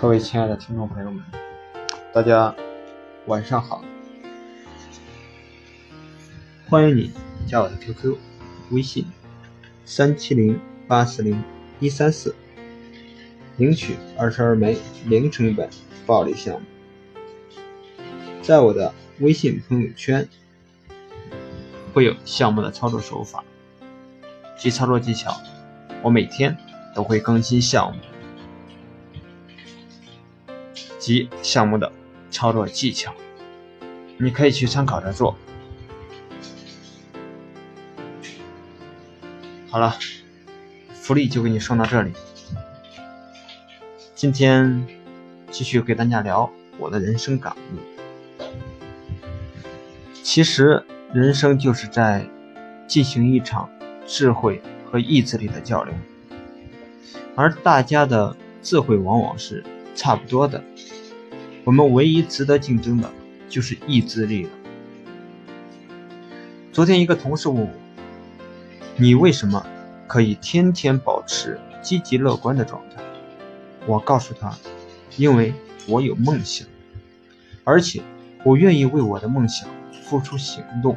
各位亲爱的听众朋友们，大家晚上好！欢迎你加我的 QQ、微信三七零八四零一三四，领取二十二枚零成本暴力项目。在我的微信朋友圈会有项目的操作手法及操作技巧，我每天都会更新项目。及项目的操作技巧，你可以去参考着做。好了，福利就给你送到这里。今天继续给大家聊我的人生感悟。其实，人生就是在进行一场智慧和意志力的较量，而大家的智慧往往是差不多的。我们唯一值得竞争的就是意志力了。昨天一个同事问我：“你为什么可以天天保持积极乐观的状态？”我告诉他：“因为我有梦想，而且我愿意为我的梦想付出行动。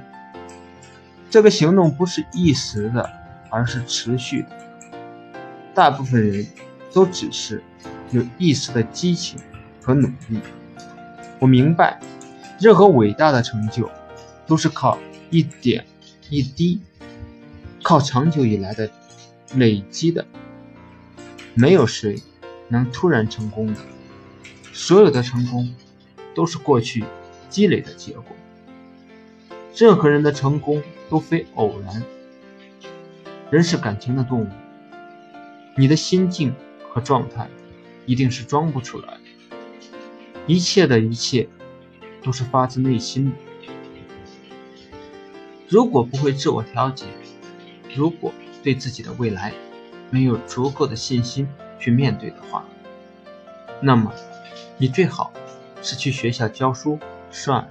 这个行动不是一时的，而是持续的。大部分人都只是有一时的激情和努力。”我明白，任何伟大的成就，都是靠一点一滴，靠长久以来的累积的。没有谁能突然成功的，所有的成功都是过去积累的结果。任何人的成功都非偶然。人是感情的动物，你的心境和状态一定是装不出来的。一切的一切，都是发自内心的。如果不会自我调节，如果对自己的未来没有足够的信心去面对的话，那么你最好是去学校教书算了。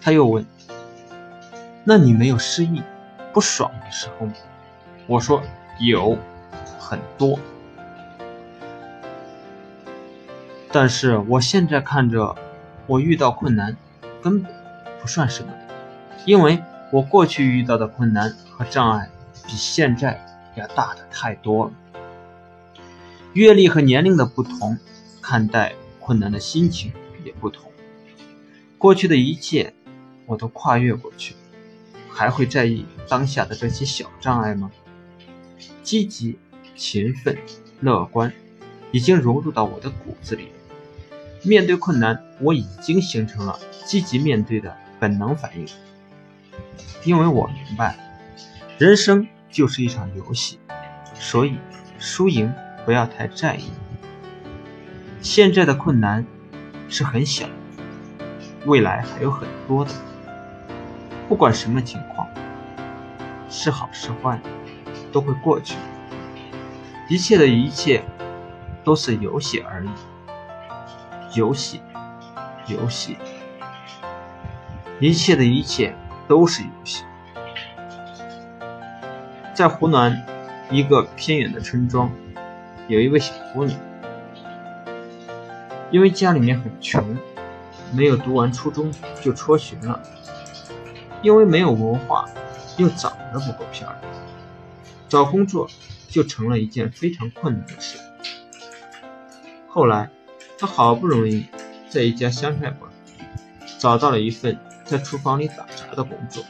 他又问：“那你没有失意、不爽的时候吗？”我说：“有，很多。”但是我现在看着，我遇到困难根本不算什么，因为我过去遇到的困难和障碍比现在要大的太多了。阅历和年龄的不同，看待困难的心情也不同。过去的一切我都跨越过去，还会在意当下的这些小障碍吗？积极、勤奋、乐观，已经融入到我的骨子里。面对困难，我已经形成了积极面对的本能反应，因为我明白，人生就是一场游戏，所以输赢不要太在意。现在的困难是很小，未来还有很多的。不管什么情况，是好是坏，都会过去。一切的一切都是游戏而已。游戏，游戏，一切的一切都是游戏。在湖南一个偏远的村庄，有一位小姑娘，因为家里面很穷，没有读完初中就辍学了。因为没有文化，又长得不够漂亮，找工作就成了一件非常困难的事。后来。他好不容易在一家湘菜馆找到了一份在厨房里打杂的工作。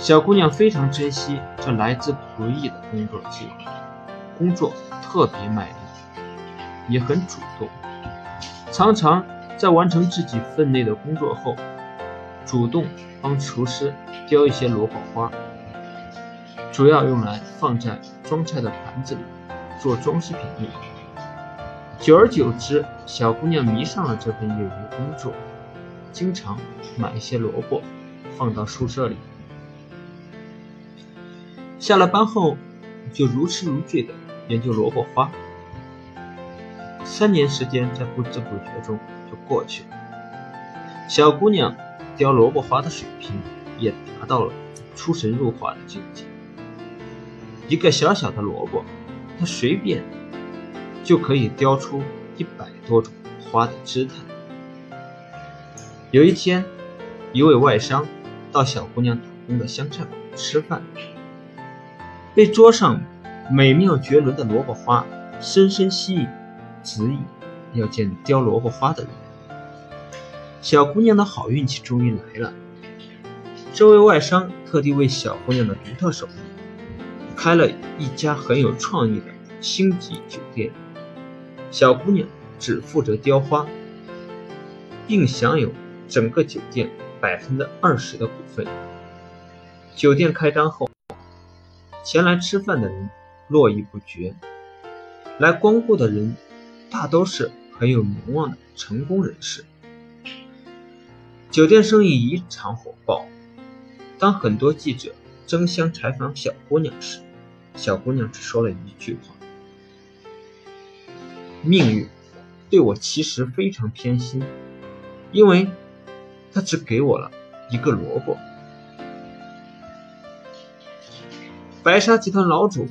小姑娘非常珍惜这来之不易的工作机会，工作特别卖力，也很主动，常常在完成自己分内的工作后，主动帮厨师雕一些萝卜花，主要用来放在装菜的盘子里做装饰品用。久而久之，小姑娘迷上了这份业余工作，经常买一些萝卜放到宿舍里。下了班后，就如痴如醉的研究萝卜花。三年时间在不知不觉中就过去了，小姑娘雕萝卜花的水平也达到了出神入化的境界。一个小小的萝卜，她随便就可以雕出一百多种花的姿态。有一天，一位外商到小姑娘打工的乡菜馆吃饭，被桌上美妙绝伦的萝卜花深深吸引，执意要见雕萝卜花的人。小姑娘的好运气终于来了。这位外商特地为小姑娘的独特手艺，开了一家很有创意的星级酒店。小姑娘只负责雕花，并享有整个酒店百分之二十的股份。酒店开张后，前来吃饭的人络绎不绝，来光顾的人大都是很有名望的成功人士。酒店生意异常火爆。当很多记者争相采访小姑娘时，小姑娘只说了一句话：“命运对我其实非常偏心，因为他只给我了一个萝卜。”白沙集团老主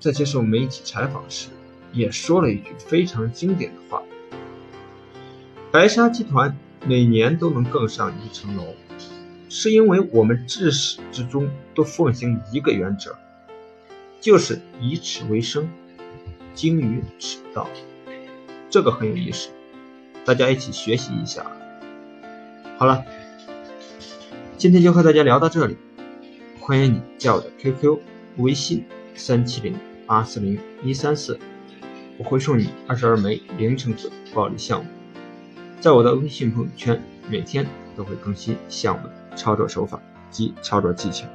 在接受媒体采访时也说了一句非常经典的话：“白沙集团。”每年都能更上一层楼，是因为我们至始至终都奉行一个原则，就是以此为生，精于此道。这个很有意思，大家一起学习一下。好了，今天就和大家聊到这里，欢迎你加我的 QQ、微信三七零八四零一三四，我会送你二十二枚零成本暴力项目。在我的微信朋友圈，每天都会更新项目操作手法及操作技巧。